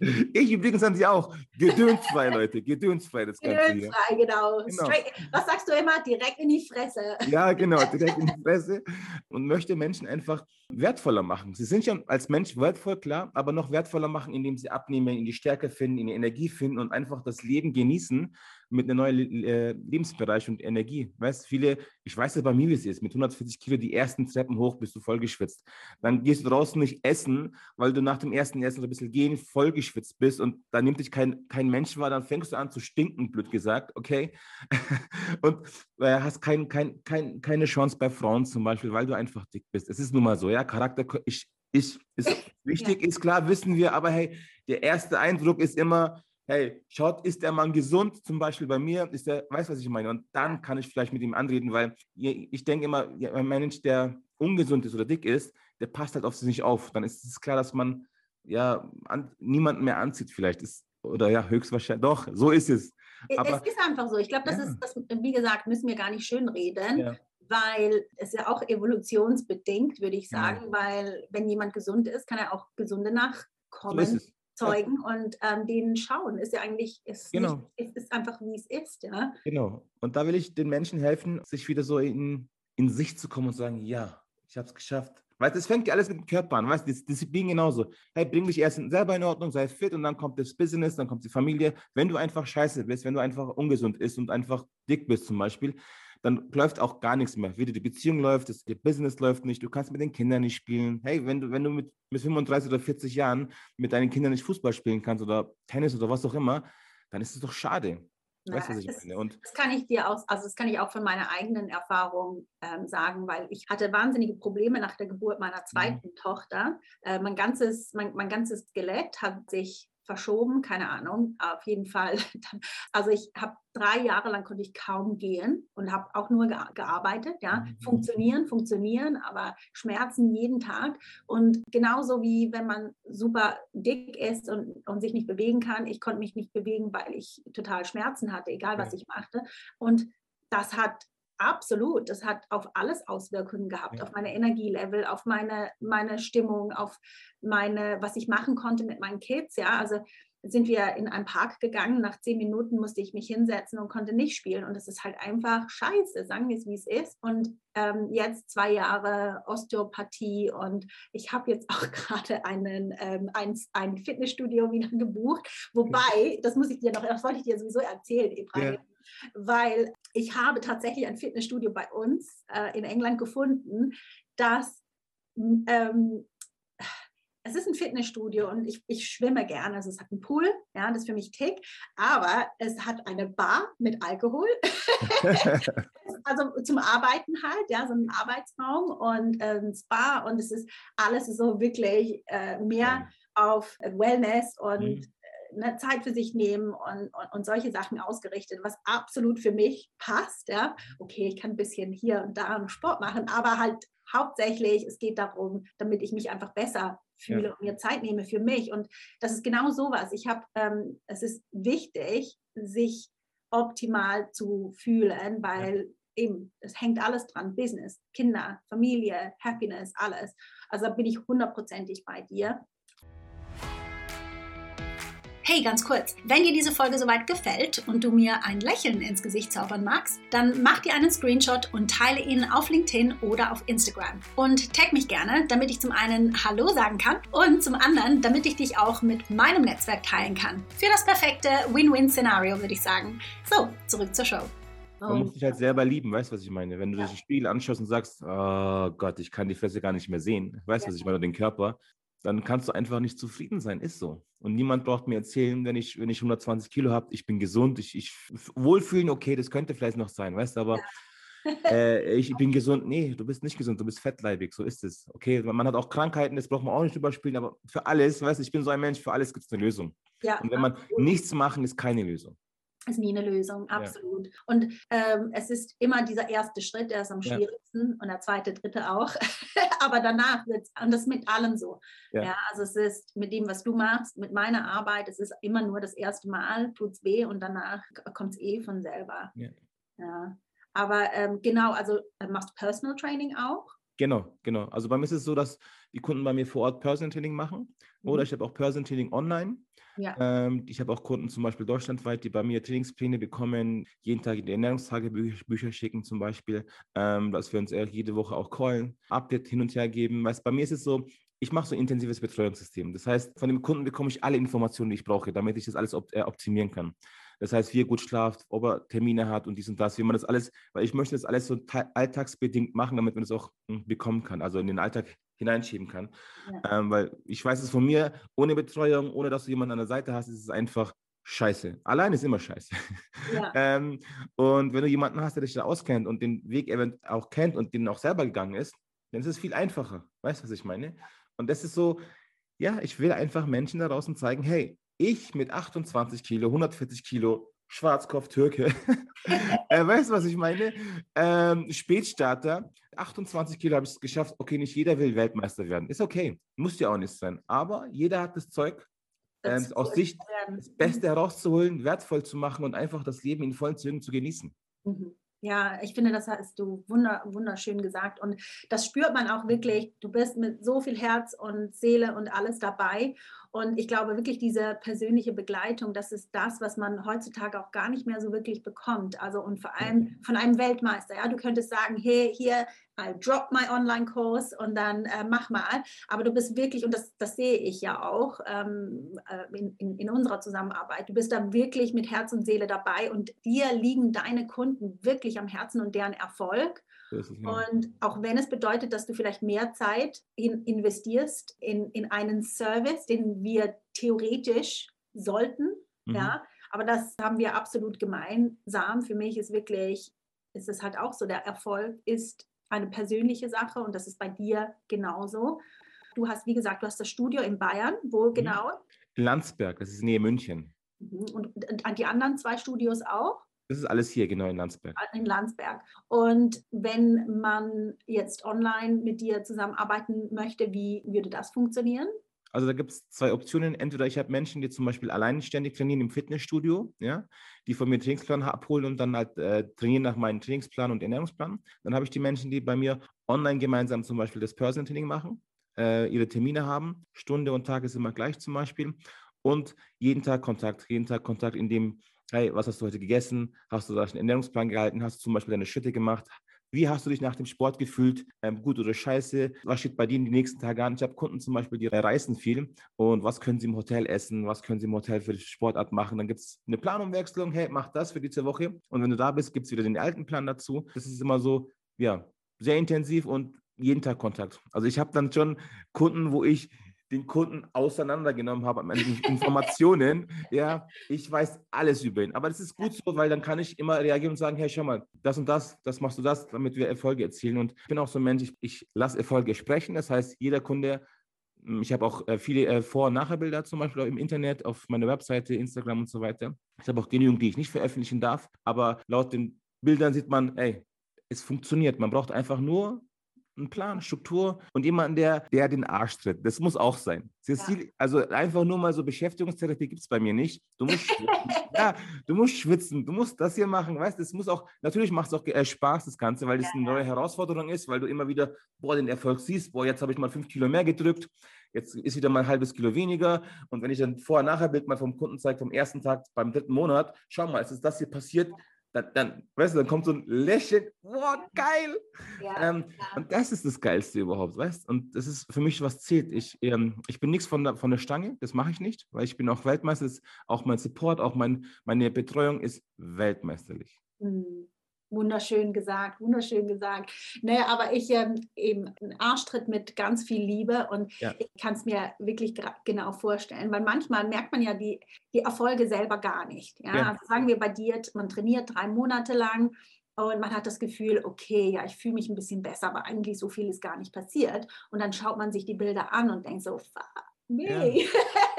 [LAUGHS] ich übrigens an sie auch. Gedönsfrei, Leute, gedönsfrei das Ganze Gedönsfrei, genau. genau. Was sagst du immer? Direkt in die Fresse. ja, genau, direkt in die Fresse und möchte Menschen einfach wertvoller machen. Sie sind schon als Mensch wertvoll, klar, aber noch wertvoller machen, indem sie abnehmen, in die Stärke finden, in die Energie finden und einfach das Leben genießen mit einem neuen äh, Lebensbereich und Energie. Weißt viele, ich weiß ja bei mir, wie es ist, mit 140 Kilo die ersten Treppen hoch bist du vollgeschwitzt. Dann gehst du draußen nicht essen, weil du nach dem ersten Essen so ein bisschen gehen vollgeschwitzt bist und da nimmt dich kein, kein Mensch wahr, dann fängst du an zu stinken, blöd gesagt, okay? [LAUGHS] und äh, hast kein, kein, kein, keine Chance bei Frauen zum Beispiel, weil du einfach dick bist. Es ist nun mal so, ja, Charakter, ich, ich, ist wichtig, ja. ist klar, wissen wir, aber hey, der erste Eindruck ist immer, hey, schaut, ist der Mann gesund, zum Beispiel bei mir, ist der, weißt was ich meine? Und dann kann ich vielleicht mit ihm anreden, weil ich denke immer, ein Mensch, der ungesund ist oder dick ist, der passt halt auf sich nicht auf. Dann ist es klar, dass man ja, an, niemanden mehr anzieht vielleicht. Ist, oder ja, höchstwahrscheinlich. Doch, so ist es. Aber, es ist einfach so. Ich glaube, das ja. ist, das, wie gesagt, müssen wir gar nicht schönreden. Ja weil es ja auch evolutionsbedingt, würde ich sagen, ja. weil wenn jemand gesund ist, kann er auch gesunde Nachkommen so zeugen und ähm, denen schauen. Ist ja eigentlich, ist, genau. nicht, ist, ist einfach wie es ist. Ja? Genau. Und da will ich den Menschen helfen, sich wieder so in, in sich zu kommen und sagen, ja, ich habe es geschafft. Weißt das fängt ja alles mit dem Körper an, weißt du, Disziplin genauso. Hey, bring dich erst selber in Ordnung, sei fit und dann kommt das Business, dann kommt die Familie. Wenn du einfach scheiße bist, wenn du einfach ungesund bist und einfach dick bist zum Beispiel, dann läuft auch gar nichts mehr. Weder die Beziehung läuft, das, ihr Business läuft nicht, du kannst mit den Kindern nicht spielen. Hey, wenn du, wenn du mit, mit 35 oder 40 Jahren mit deinen Kindern nicht Fußball spielen kannst oder Tennis oder was auch immer, dann ist es doch schade. Weißt was ich das, das kann ich dir auch, also das kann ich auch von meiner eigenen Erfahrung ähm, sagen, weil ich hatte wahnsinnige Probleme nach der Geburt meiner mhm. zweiten mhm. Tochter. Äh, mein ganzes, mein, mein ganzes Skelett hat sich verschoben, keine Ahnung, auf jeden Fall. [LAUGHS] Also ich habe drei Jahre lang konnte ich kaum gehen und habe auch nur gearbeitet, ja, mhm. funktionieren, funktionieren, aber Schmerzen jeden Tag und genauso wie wenn man super dick ist und, und sich nicht bewegen kann, ich konnte mich nicht bewegen, weil ich total Schmerzen hatte, egal was ich machte und das hat Absolut, das hat auf alles Auswirkungen gehabt, ja. auf meine Energielevel, auf meine, meine Stimmung, auf meine, was ich machen konnte mit meinen Kids. Ja, also sind wir in einen Park gegangen. Nach zehn Minuten musste ich mich hinsetzen und konnte nicht spielen. Und es ist halt einfach scheiße, sagen wir es, wie es ist. Und ähm, jetzt zwei Jahre Osteopathie und ich habe jetzt auch [LAUGHS] gerade einen, ähm, ein, ein Fitnessstudio wieder gebucht. Wobei, das muss ich dir noch, das wollte ich dir sowieso erzählen, Ibrahim. Ja weil ich habe tatsächlich ein Fitnessstudio bei uns äh, in England gefunden, das ähm, es ist ein Fitnessstudio und ich, ich schwimme gerne. Also es hat einen Pool, ja, das ist für mich tick, aber es hat eine Bar mit Alkohol. [LAUGHS] also zum Arbeiten halt, ja, so ein Arbeitsraum und äh, ein Spa und es ist alles so wirklich äh, mehr auf Wellness und mhm eine Zeit für sich nehmen und, und, und, solche Sachen ausgerichtet, was absolut für mich passt. Ja, okay, ich kann ein bisschen hier und da einen Sport machen, aber halt hauptsächlich, es geht darum, damit ich mich einfach besser fühle ja. und mir Zeit nehme für mich. Und das ist genau sowas. Ich habe, ähm, es ist wichtig, sich optimal zu fühlen, weil ja. eben, es hängt alles dran. Business, Kinder, Familie, Happiness, alles. Also da bin ich hundertprozentig bei dir. Hey, ganz kurz, wenn dir diese Folge soweit gefällt und du mir ein Lächeln ins Gesicht zaubern magst, dann mach dir einen Screenshot und teile ihn auf LinkedIn oder auf Instagram. Und tag mich gerne, damit ich zum einen Hallo sagen kann und zum anderen, damit ich dich auch mit meinem Netzwerk teilen kann. Für das perfekte Win-Win-Szenario, würde ich sagen. So, zurück zur Show. Man muss dich halt selber lieben, weißt du, was ich meine? Wenn du ja. das Spiel anschaust und sagst, oh Gott, ich kann die Fresse gar nicht mehr sehen, weißt du, ja. was ich meine, den Körper, dann kannst du einfach nicht zufrieden sein. Ist so. Und niemand braucht mir erzählen, wenn ich, wenn ich 120 Kilo habe, ich bin gesund, ich, ich wohlfühlen, okay, das könnte vielleicht noch sein, weißt du, aber ja. äh, [LAUGHS] ich bin gesund. Nee, du bist nicht gesund, du bist fettleibig, so ist es. Okay, man hat auch Krankheiten, das braucht man auch nicht überspielen, aber für alles, weißt du, ich bin so ein Mensch, für alles gibt es eine Lösung. Ja, Und wenn man absolut. nichts machen, ist keine Lösung ist nie eine Lösung, absolut. Ja. Und ähm, es ist immer dieser erste Schritt, der ist am schwierigsten ja. und der zweite, dritte auch. [LAUGHS] Aber danach wird es, und das mit allem so. Ja. ja. also es ist mit dem, was du machst, mit meiner Arbeit, es ist immer nur das erste Mal, tut es weh und danach kommt es eh von selber. Ja. Aber ähm, genau, also äh, machst du Personal Training auch? Genau, genau. Also bei mir ist es so, dass die Kunden bei mir vor Ort Personal Training machen oder mhm. ich habe auch Personal Training online. Ja. Ähm, ich habe auch Kunden zum Beispiel deutschlandweit, die bei mir Trainingspläne bekommen, jeden Tag die Ernährungstagebücher schicken zum Beispiel, ähm, dass wir uns jede Woche auch callen, Update hin und her geben. Weißt, bei mir ist es so, ich mache so ein intensives Betreuungssystem. Das heißt, von dem Kunden bekomme ich alle Informationen, die ich brauche, damit ich das alles op äh, optimieren kann. Das heißt, wie er gut schlaft, ob er Termine hat und dies und das, wie man das alles, weil ich möchte das alles so alltagsbedingt machen, damit man das auch hm, bekommen kann, also in den Alltag hineinschieben kann. Ja. Ähm, weil ich weiß es von mir, ohne Betreuung, ohne dass du jemanden an der Seite hast, ist es einfach scheiße. Allein ist immer scheiße. Ja. [LAUGHS] ähm, und wenn du jemanden hast, der dich da auskennt und den Weg auch kennt und den auch selber gegangen ist, dann ist es viel einfacher. Weißt du, was ich meine? Und das ist so, ja, ich will einfach Menschen da draußen zeigen, hey, ich mit 28 Kilo, 140 Kilo Schwarzkopf, Türke. [LAUGHS] äh, weißt du, was ich meine? Ähm, Spätstarter, 28 Kilo habe ich es geschafft. Okay, nicht jeder will Weltmeister werden. Ist okay, muss ja auch nicht sein. Aber jeder hat das Zeug, ähm, aus sich das Beste herauszuholen, wertvoll zu machen und einfach das Leben in vollen Zügen zu genießen. Mhm. Ja, ich finde, das hast du wunder, wunderschön gesagt. Und das spürt man auch wirklich. Du bist mit so viel Herz und Seele und alles dabei. Und ich glaube wirklich, diese persönliche Begleitung, das ist das, was man heutzutage auch gar nicht mehr so wirklich bekommt. Also und vor allem von einem Weltmeister. Ja, du könntest sagen, hey, hier, I drop my Online-Kurs und dann äh, mach mal. Aber du bist wirklich, und das, das sehe ich ja auch ähm, äh, in, in, in unserer Zusammenarbeit, du bist da wirklich mit Herz und Seele dabei und dir liegen deine Kunden wirklich am Herzen und deren Erfolg. Und auch wenn es bedeutet, dass du vielleicht mehr Zeit in, investierst in, in einen Service, den wir theoretisch sollten, mhm. ja, aber das haben wir absolut gemeinsam. Für mich ist wirklich, ist es halt auch so, der Erfolg ist eine persönliche Sache und das ist bei dir genauso. Du hast, wie gesagt, du hast das Studio in Bayern. Wo mhm. genau? Landsberg, das ist Nähe München. Mhm. Und, und die anderen zwei Studios auch? Das ist alles hier, genau in Landsberg. In Landsberg. Und wenn man jetzt online mit dir zusammenarbeiten möchte, wie würde das funktionieren? Also da gibt es zwei Optionen. Entweder ich habe Menschen, die zum Beispiel alleinständig trainieren im Fitnessstudio, ja, die von mir Trainingsplan abholen und dann halt äh, trainieren nach meinem Trainingsplan und Ernährungsplan. Dann habe ich die Menschen, die bei mir online gemeinsam zum Beispiel das Personal Training machen, äh, ihre Termine haben. Stunde und Tag ist immer gleich zum Beispiel. Und jeden Tag Kontakt, jeden Tag Kontakt, in dem hey, was hast du heute gegessen? Hast du da einen Ernährungsplan gehalten? Hast du zum Beispiel deine Schritte gemacht? Wie hast du dich nach dem Sport gefühlt? Ähm, gut oder scheiße? Was steht bei dir in die nächsten Tage an? Ich habe Kunden zum Beispiel, die reisen viel. Und was können sie im Hotel essen? Was können sie im Hotel für die Sportart machen? Dann gibt es eine Planumwechslung. Hey, mach das für diese Woche. Und wenn du da bist, gibt es wieder den alten Plan dazu. Das ist immer so, ja, sehr intensiv und jeden Tag Kontakt. Also ich habe dann schon Kunden, wo ich den Kunden auseinandergenommen habe an Informationen. [LAUGHS] ja, ich weiß alles über ihn. Aber das ist gut so, weil dann kann ich immer reagieren und sagen, hey, schau mal, das und das, das machst du das, damit wir Erfolge erzielen. Und ich bin auch so ein Mensch, ich, ich lasse Erfolge sprechen. Das heißt, jeder Kunde, hm, ich habe auch äh, viele äh, Vor- und Nachherbilder zum Beispiel im Internet, auf meiner Webseite, Instagram und so weiter. Ich habe auch genügend, die ich nicht veröffentlichen darf. Aber laut den Bildern sieht man, ey, es funktioniert. Man braucht einfach nur einen Plan, Struktur und jemanden, der, der den Arsch tritt. Das muss auch sein. Cecil, ja. also einfach nur mal so Beschäftigungstherapie gibt es bei mir nicht. Du musst, [LAUGHS] ja, du musst schwitzen, du musst das hier machen, weißt du, es muss auch, natürlich macht es auch äh, Spaß, das Ganze, weil es ja, eine neue Herausforderung ist, weil du immer wieder, boah, den Erfolg siehst, boah, jetzt habe ich mal fünf Kilo mehr gedrückt, jetzt ist wieder mal ein halbes Kilo weniger. Und wenn ich dann Vorher-Nachher-Bild mal vom Kunden zeige, vom ersten Tag beim dritten Monat, schau mal, es ist das hier passiert, dann, dann, weißt du, dann kommt so ein Lächeln, wow, geil. Ja, ähm, ja. Und das ist das Geilste überhaupt, weißt du? Und das ist für mich, was zählt. Ich, ähm, ich bin nichts von der, von der Stange, das mache ich nicht, weil ich bin auch Weltmeister. Auch mein Support, auch mein, meine Betreuung ist weltmeisterlich. Mhm. Wunderschön gesagt, wunderschön gesagt. Ne, aber ich ähm, eben ein Arschtritt mit ganz viel Liebe und ja. ich kann es mir wirklich genau vorstellen, weil manchmal merkt man ja die, die Erfolge selber gar nicht. Ja? ja. Also sagen wir bei dir, man trainiert drei Monate lang und man hat das Gefühl, okay, ja, ich fühle mich ein bisschen besser, aber eigentlich so viel ist gar nicht passiert. Und dann schaut man sich die Bilder an und denkt so, nee. Ja. [LAUGHS]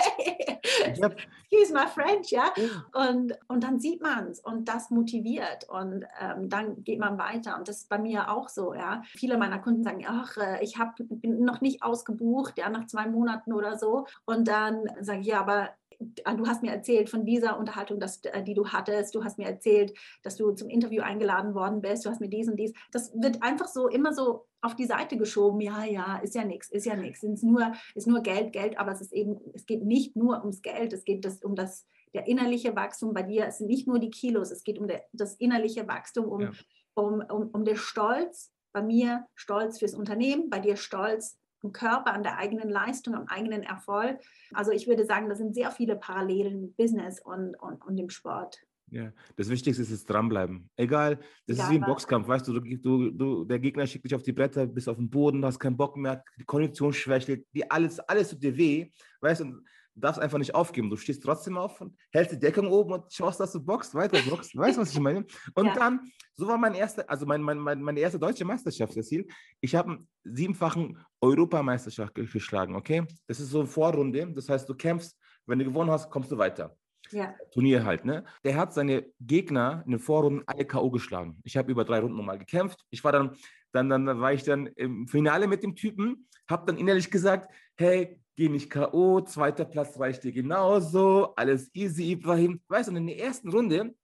Excuse [LAUGHS] my French, ja. Und, und dann sieht man es und das motiviert und ähm, dann geht man weiter. Und das ist bei mir auch so, ja. Viele meiner Kunden sagen, ach, äh, ich hab, bin noch nicht ausgebucht, ja, nach zwei Monaten oder so. Und dann sage ich, ja, aber du hast mir erzählt von dieser Unterhaltung, dass, äh, die du hattest. Du hast mir erzählt, dass du zum Interview eingeladen worden bist. Du hast mir dies und dies. Das wird einfach so immer so auf die Seite geschoben. Ja, ja, ist ja nichts, ist ja nichts. Es ist nur, ist nur Geld, Geld, aber es ist eben, es geht nicht nur ums Geld, es geht das, um das, der innerliche Wachstum. Bei dir es sind nicht nur die Kilos, es geht um der, das innerliche Wachstum, um, ja. um, um, um den Stolz. Bei mir Stolz fürs Unternehmen, bei dir Stolz Körper, an der eigenen Leistung, am eigenen Erfolg. Also ich würde sagen, da sind sehr viele Parallelen im Business und, und, und im Sport. Ja, das Wichtigste ist es dranbleiben. Egal, das Egal, ist wie ein Boxkampf, weißt du, du, du, der Gegner schickt dich auf die Bretter, bist auf dem Boden, hast keinen Bock mehr, die Kondition schwächelt, die alles, alles tut dir weh, weißt Du darfst einfach nicht aufgeben. Du stehst trotzdem auf und hältst die Deckung oben und schaust, dass du boxst, weiter boxst. weißt du, was ich meine? Und ja. dann, so war mein erster, also mein, mein, mein, meine erste deutsche Meisterschaft, Cecil. Ich habe einen siebenfachen Europameisterschaft geschlagen, okay? Das ist so eine Vorrunde. Das heißt, du kämpfst, wenn du gewonnen hast, kommst du weiter. Ja. Turnier halt, ne? Der hat seine Gegner in den Vorrunden alle K.O. geschlagen. Ich habe über drei Runden nochmal gekämpft. Ich war dann, dann, dann war ich dann im Finale mit dem Typen, habe dann innerlich gesagt, hey, geh nicht K.O., zweiter Platz reicht dir genauso, alles easy, Ibrahim. Weißt du, in der ersten Runde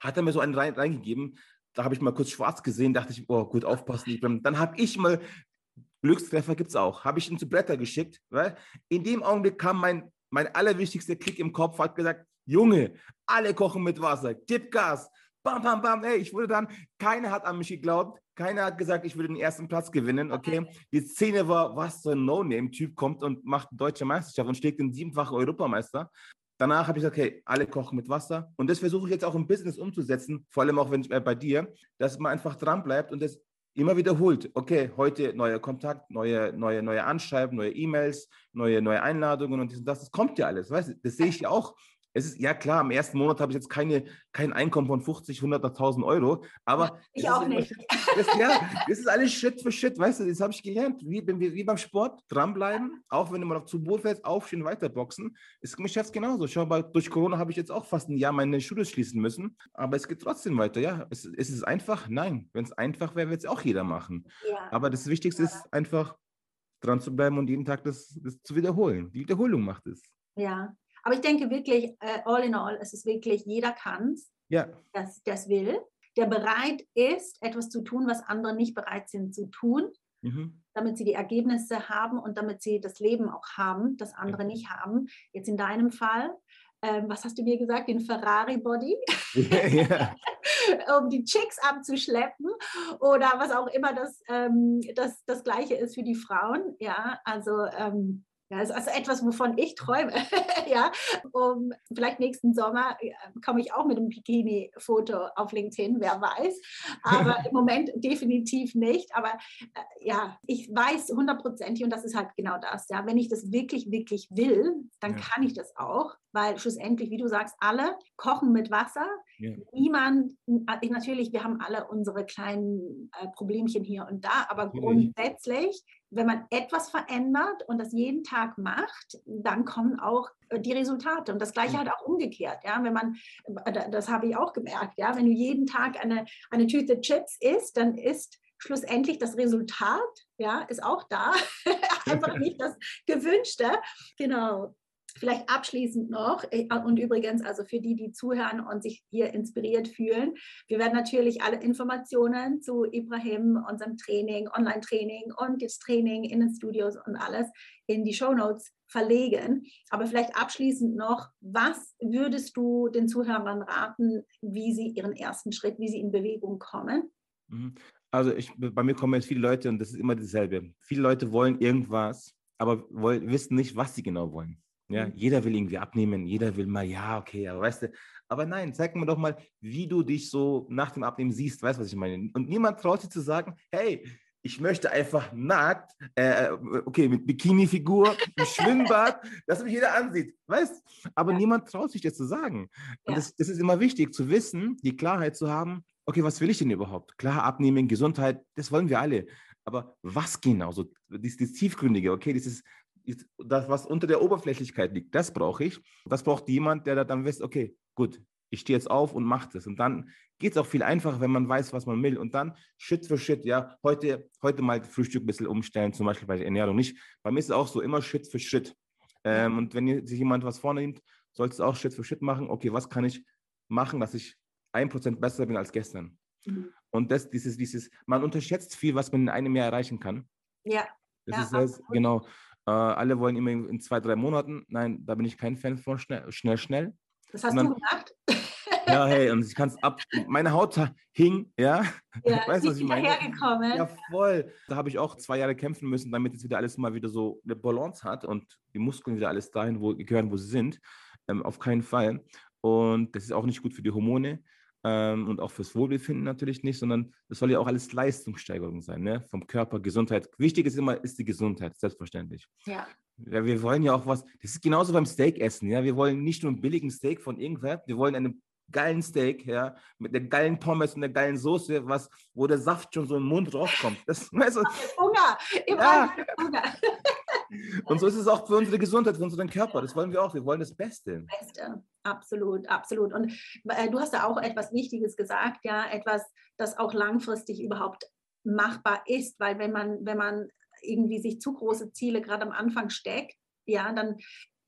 hat er mir so einen rein, reingegeben, da habe ich mal kurz schwarz gesehen, dachte ich, oh, gut, aufpassen, Ibrahim. Dann habe ich mal, Glückstreffer gibt es auch, habe ich ihn zu Blätter geschickt, weil in dem Augenblick kam mein, mein allerwichtigster Klick im Kopf, hat gesagt, Junge, alle kochen mit Wasser, gib Gas, bam, bam, bam, ey, ich wurde dann, keiner hat an mich geglaubt, keiner hat gesagt, ich würde den ersten Platz gewinnen, okay. Die Szene war, was so ein No-Name-Typ kommt und macht eine deutsche Meisterschaft und schlägt den siebenfachen Europameister. Danach habe ich gesagt, okay, alle kochen mit Wasser. Und das versuche ich jetzt auch im Business umzusetzen, vor allem auch wenn ich, äh, bei dir, dass man einfach dran bleibt und das immer wiederholt. Okay, heute neuer Kontakt, neue, neue, neue Anschreiben, neue E-Mails, neue, neue Einladungen und das, das kommt ja alles. Weißt du, das sehe ich ja auch es ist ja klar, im ersten Monat habe ich jetzt keine, kein Einkommen von 50, 100, 1000 Euro, aber ich auch nicht. Das, ja, das ist alles Schritt für Schritt, weißt du, das habe ich gelernt, wie, wie, beim Sport, dranbleiben, auch wenn du mal zu Boot fällst, aufstehen, weiterboxen, ist im Geschäft genauso. Schau mal, durch Corona habe ich jetzt auch fast ein Jahr meine Schule schließen müssen, aber es geht trotzdem weiter, ja. Es, ist es einfach? Nein. Wenn es einfach wäre, würde es auch jeder machen. Ja. Aber das Wichtigste ja. ist einfach dran zu bleiben und jeden Tag das, das zu wiederholen. Die Wiederholung macht es. Ja, aber ich denke wirklich, äh, all in all, es ist wirklich, jeder kann es, ja. der es will, der bereit ist, etwas zu tun, was andere nicht bereit sind zu tun, mhm. damit sie die Ergebnisse haben und damit sie das Leben auch haben, das andere ja. nicht haben. Jetzt in deinem Fall, ähm, was hast du mir gesagt, den Ferrari-Body, yeah, [LAUGHS] um die Chicks abzuschleppen oder was auch immer das, ähm, das, das Gleiche ist für die Frauen. Ja, also ähm, ja, das ist also etwas, wovon ich träume. [LAUGHS] ja, um, vielleicht nächsten Sommer äh, komme ich auch mit einem Bikini-Foto auf LinkedIn, wer weiß. Aber [LAUGHS] im Moment definitiv nicht. Aber äh, ja, ich weiß hundertprozentig, und das ist halt genau das. Ja, wenn ich das wirklich, wirklich will, dann ja. kann ich das auch weil schlussendlich, wie du sagst, alle kochen mit Wasser. Ja. Niemand, äh, natürlich, wir haben alle unsere kleinen äh, Problemchen hier und da, aber mhm. grundsätzlich, wenn man etwas verändert und das jeden Tag macht, dann kommen auch äh, die Resultate. Und das Gleiche halt auch umgekehrt. Ja, wenn man, äh, das habe ich auch gemerkt, ja, wenn du jeden Tag eine, eine Tüte Chips isst, dann ist schlussendlich das Resultat, ja, ist auch da. [LAUGHS] Einfach [LAUGHS] nicht das Gewünschte. Genau. Vielleicht abschließend noch, äh, und übrigens, also für die, die zuhören und sich hier inspiriert fühlen, wir werden natürlich alle Informationen zu Ibrahim, unserem Training, Online-Training und das Training in den Studios und alles in die Show Notes verlegen. Aber vielleicht abschließend noch, was würdest du den Zuhörern raten, wie sie ihren ersten Schritt, wie sie in Bewegung kommen? Mhm. Also ich, bei mir kommen jetzt viele Leute und das ist immer dasselbe. Viele Leute wollen irgendwas, aber wollen, wissen nicht, was sie genau wollen. Ja, mhm. jeder will irgendwie abnehmen, jeder will mal, ja, okay, aber weißt du, aber nein, zeig mir doch mal, wie du dich so nach dem Abnehmen siehst, weißt du, was ich meine? Und niemand traut sich zu sagen, hey, ich möchte einfach nackt, äh, äh okay, mit Bikini-Figur, im [LAUGHS] Schwimmbad, dass mich jeder ansieht, weißt Aber ja. niemand traut sich das zu sagen. Und ja. das, das, ist immer wichtig, zu wissen, die Klarheit zu haben, okay, was will ich denn überhaupt? Klar, abnehmen, Gesundheit, das wollen wir alle. Aber was genau? So, das, das Tiefgründige, okay, dieses das, was unter der Oberflächlichkeit liegt, das brauche ich. Das braucht jemand, der dann weiß, okay, gut, ich stehe jetzt auf und mache das. Und dann geht es auch viel einfacher, wenn man weiß, was man will. Und dann Schritt für Schritt, ja, heute, heute mal Frühstück ein bisschen umstellen, zum Beispiel bei der Ernährung nicht. Bei mir ist es auch so, immer Schritt für Schritt. Ähm, und wenn sich jemand was vornimmt, sollte es auch Schritt für Schritt machen. Okay, was kann ich machen, dass ich ein Prozent besser bin als gestern? Mhm. Und das, dieses, dieses, man unterschätzt viel, was man in einem Jahr erreichen kann. Ja. Das ja, ist das, genau. Äh, alle wollen immer in zwei, drei Monaten. Nein, da bin ich kein Fan von schnell, schnell. schnell. Das hast dann, du gemacht? Ja, hey, und ich kann es ab. Meine Haut hing, ja. Ja, [LAUGHS] weißt du, was ich meine? Hergekommen. Ja, voll. Da habe ich auch zwei Jahre kämpfen müssen, damit es wieder alles mal wieder so eine Balance hat und die Muskeln wieder alles dahin wo, gehören, wo sie sind. Ähm, auf keinen Fall. Und das ist auch nicht gut für die Hormone ähm, und auch fürs Wohlbefinden natürlich nicht, sondern das soll ja auch alles Leistungssteigerung sein, ne? vom Körper, Gesundheit. Wichtig ist immer, ist die Gesundheit, selbstverständlich. Ja. ja. Wir wollen ja auch was, das ist genauso beim Steakessen, ja. Wir wollen nicht nur einen billigen Steak von irgendwer, wir wollen einen geilen Steak, ja, mit der geilen Pommes und der geilen Soße, was, wo der Saft schon so im Mund rauskommt. Das, [LAUGHS] weißt du, Hunger, immer ja. Hunger. Und so ist es auch für unsere Gesundheit, für unseren Körper. Das wollen wir auch. Wir wollen das Beste. Beste, absolut, absolut. Und äh, du hast da auch etwas Wichtiges gesagt, ja, etwas, das auch langfristig überhaupt machbar ist, weil wenn man, wenn man irgendwie sich zu große Ziele gerade am Anfang steckt, ja, dann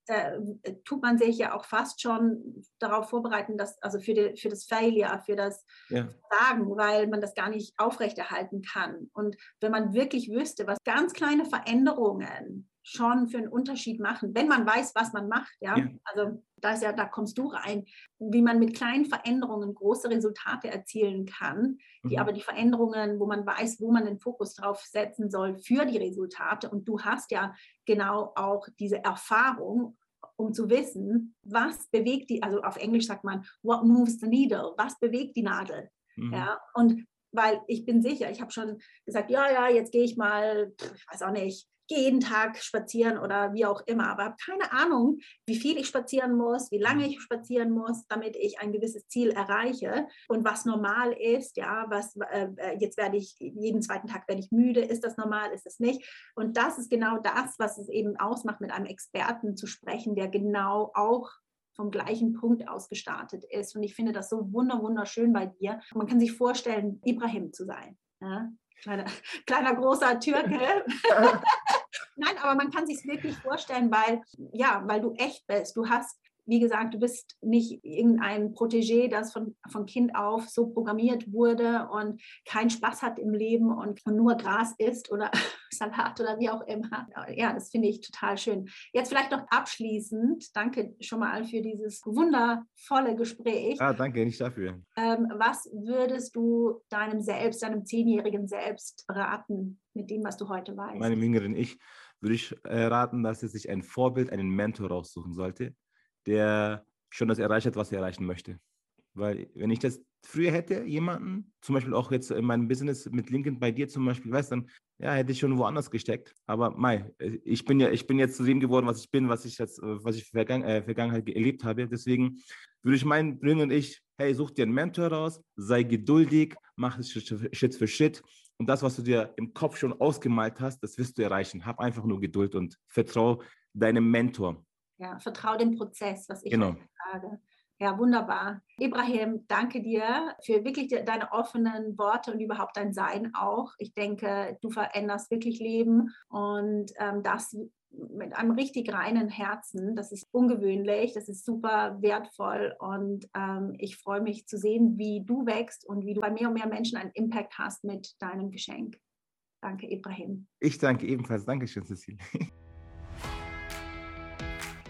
äh, tut man sich ja auch fast schon darauf vorbereiten, dass, also für, die, für das Failure, für das ja. Sagen, weil man das gar nicht aufrechterhalten kann. Und wenn man wirklich wüsste, was ganz kleine Veränderungen schon für einen Unterschied machen, wenn man weiß, was man macht. Ja? ja. Also da ist ja, da kommst du rein, wie man mit kleinen Veränderungen große Resultate erzielen kann, die mhm. aber die Veränderungen, wo man weiß, wo man den Fokus drauf setzen soll für die Resultate. Und du hast ja genau auch diese Erfahrung, um zu wissen, was bewegt die, also auf Englisch sagt man, what moves the needle, was bewegt die Nadel. Mhm. Ja, und weil ich bin sicher, ich habe schon gesagt, ja, ja, jetzt gehe ich mal, ich weiß auch nicht, gehe jeden Tag spazieren oder wie auch immer, aber habe keine Ahnung, wie viel ich spazieren muss, wie lange ich spazieren muss, damit ich ein gewisses Ziel erreiche und was normal ist, ja, was äh, äh, jetzt werde ich jeden zweiten Tag werde ich müde, ist das normal, ist es nicht? Und das ist genau das, was es eben ausmacht, mit einem Experten zu sprechen, der genau auch vom gleichen Punkt aus gestartet ist. Und ich finde das so wunderschön bei dir. Man kann sich vorstellen, Ibrahim zu sein. Ja? Kleiner, kleiner großer Türke. [LAUGHS] Nein, aber man kann sich wirklich vorstellen, weil, ja, weil du echt bist. Du hast wie gesagt, du bist nicht irgendein Protégé, das von, von Kind auf so programmiert wurde und keinen Spaß hat im Leben und nur Gras isst oder [LAUGHS] Salat oder wie auch immer. Ja, das finde ich total schön. Jetzt vielleicht noch abschließend, danke schon mal für dieses wundervolle Gespräch. Ah, danke, nicht dafür. Ähm, was würdest du deinem Selbst, deinem zehnjährigen Selbst raten mit dem, was du heute weißt? Meinem jüngeren Ich würde ich äh, raten, dass er sich ein Vorbild, einen Mentor raussuchen sollte, der schon das erreicht hat, was er erreichen möchte. Weil wenn ich das früher hätte, jemanden, zum Beispiel auch jetzt in meinem Business mit LinkedIn bei dir zum Beispiel, weißt dann, ja, hätte ich schon woanders gesteckt. Aber Mai, ich bin ja, ich bin jetzt zu dem geworden, was ich bin, was ich jetzt, was ich Vergangen, äh, Vergangenheit erlebt habe. Deswegen würde ich meinen, bringen und ich, hey, such dir einen Mentor raus, sei geduldig, mach es Schritt für Schritt. Und das, was du dir im Kopf schon ausgemalt hast, das wirst du erreichen. Hab einfach nur Geduld und vertraue deinem Mentor. Ja, vertraue dem Prozess, was ich genau. sage. Ja, wunderbar. Ibrahim, danke dir für wirklich deine offenen Worte und überhaupt dein Sein auch. Ich denke, du veränderst wirklich Leben und ähm, das mit einem richtig reinen Herzen. Das ist ungewöhnlich, das ist super wertvoll und ähm, ich freue mich zu sehen, wie du wächst und wie du bei mehr und mehr Menschen einen Impact hast mit deinem Geschenk. Danke, Ibrahim. Ich danke ebenfalls. Dankeschön, Cecile. [LAUGHS]